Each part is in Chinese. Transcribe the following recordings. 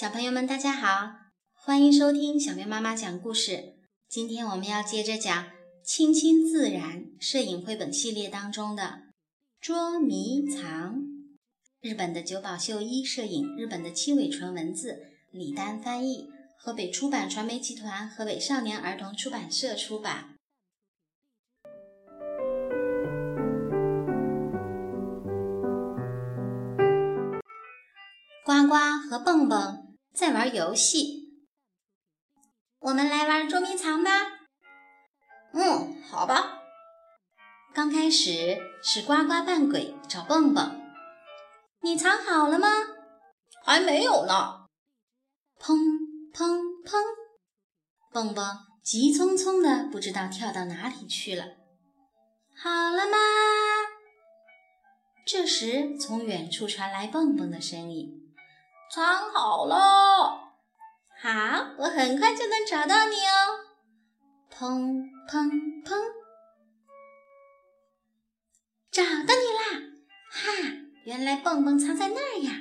小朋友们，大家好，欢迎收听小喵妈妈讲故事。今天我们要接着讲《亲亲自然》摄影绘本系列当中的《捉迷藏》。日本的久保秀一摄影，日本的七尾纯文字，李丹翻译，河北出版传媒集团河北少年儿童出版社出版。呱呱和蹦蹦在玩游戏，我们来玩捉迷藏吧。嗯，好吧。刚开始是呱呱扮鬼找蹦蹦，你藏好了吗？还没有呢。砰砰砰，蹦蹦急匆匆的，不知道跳到哪里去了。好了吗？这时从远处传来蹦蹦的声音。藏好了，好，我很快就能找到你哦。砰砰砰，找到你啦！哈，原来蹦蹦藏在那儿呀，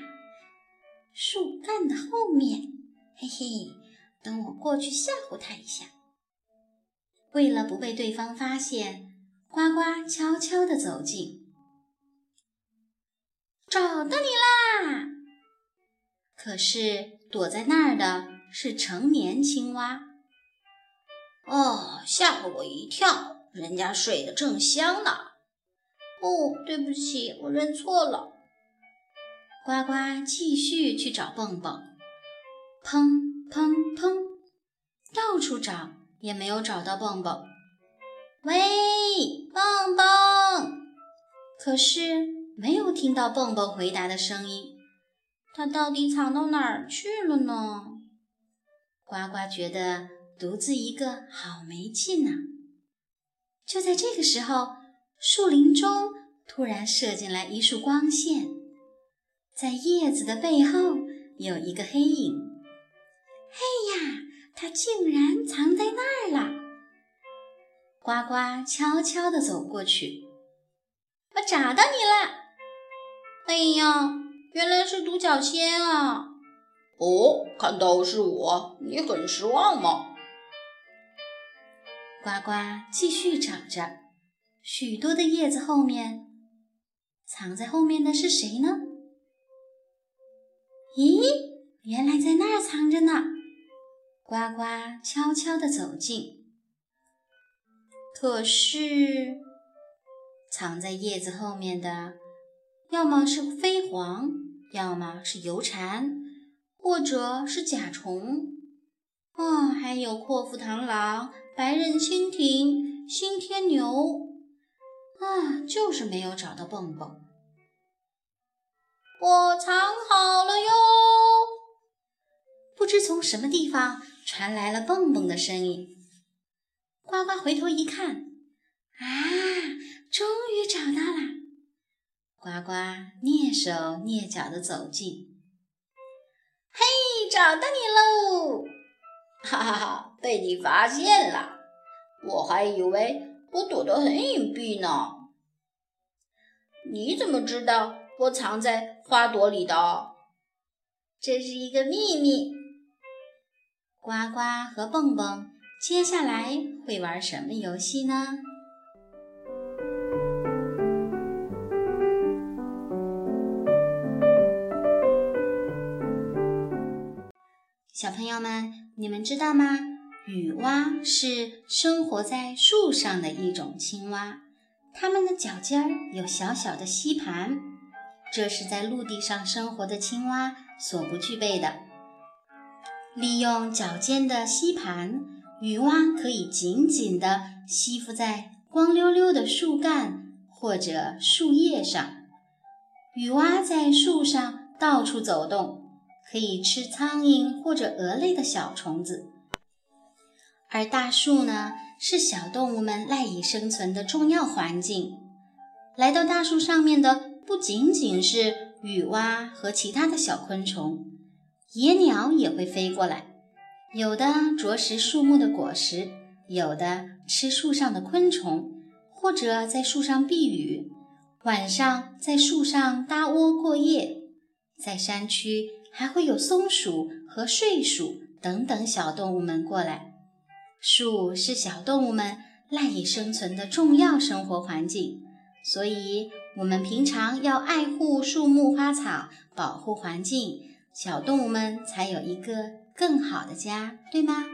树干的后面。嘿嘿，等我过去吓唬他一下。为了不被对方发现，呱呱悄悄地走近，找到你啦！可是躲在那儿的是成年青蛙。哦，吓了我一跳！人家睡得正香呢。哦，对不起，我认错了。呱呱继续去找蹦蹦，砰砰砰，到处找也没有找到蹦蹦。喂，蹦蹦！可是没有听到蹦蹦回答的声音。它到底藏到哪儿去了呢？呱呱觉得独自一个好没劲呐。就在这个时候，树林中突然射进来一束光线，在叶子的背后有一个黑影。嘿呀，它竟然藏在那儿了！呱呱悄悄地走过去，我找到你了！哎呀！原来是独角仙啊！哦，看到是我，你很失望吗？呱呱继续找着，许多的叶子后面，藏在后面的是谁呢？咦，原来在那儿藏着呢！呱呱悄悄地走近，可是藏在叶子后面的。要么是飞蝗，要么是油蝉，或者是甲虫，啊，还有阔腹螳螂、白刃蜻蜓、新天牛，啊，就是没有找到蹦蹦。我藏好了哟！不知从什么地方传来了蹦蹦的声音。呱呱回头一看，啊，终于找到了！呱呱蹑手蹑脚地走近，嘿，找到你喽！哈哈哈，被你发现了，我还以为我躲得很隐蔽呢。你怎么知道我藏在花朵里的？这是一个秘密。呱呱和蹦蹦接下来会玩什么游戏呢？小朋友们，你们知道吗？雨蛙是生活在树上的一种青蛙，它们的脚尖儿有小小的吸盘，这是在陆地上生活的青蛙所不具备的。利用脚尖的吸盘，雨蛙可以紧紧地吸附在光溜溜的树干或者树叶上。雨蛙在树上到处走动。可以吃苍蝇或者蛾类的小虫子，而大树呢，是小动物们赖以生存的重要环境。来到大树上面的不仅仅是雨蛙和其他的小昆虫，野鸟也会飞过来，有的啄食树木的果实，有的吃树上的昆虫，或者在树上避雨，晚上在树上搭窝过夜，在山区。还会有松鼠和睡鼠等等小动物们过来。树是小动物们赖以生存的重要生活环境，所以我们平常要爱护树木花草，保护环境，小动物们才有一个更好的家，对吗？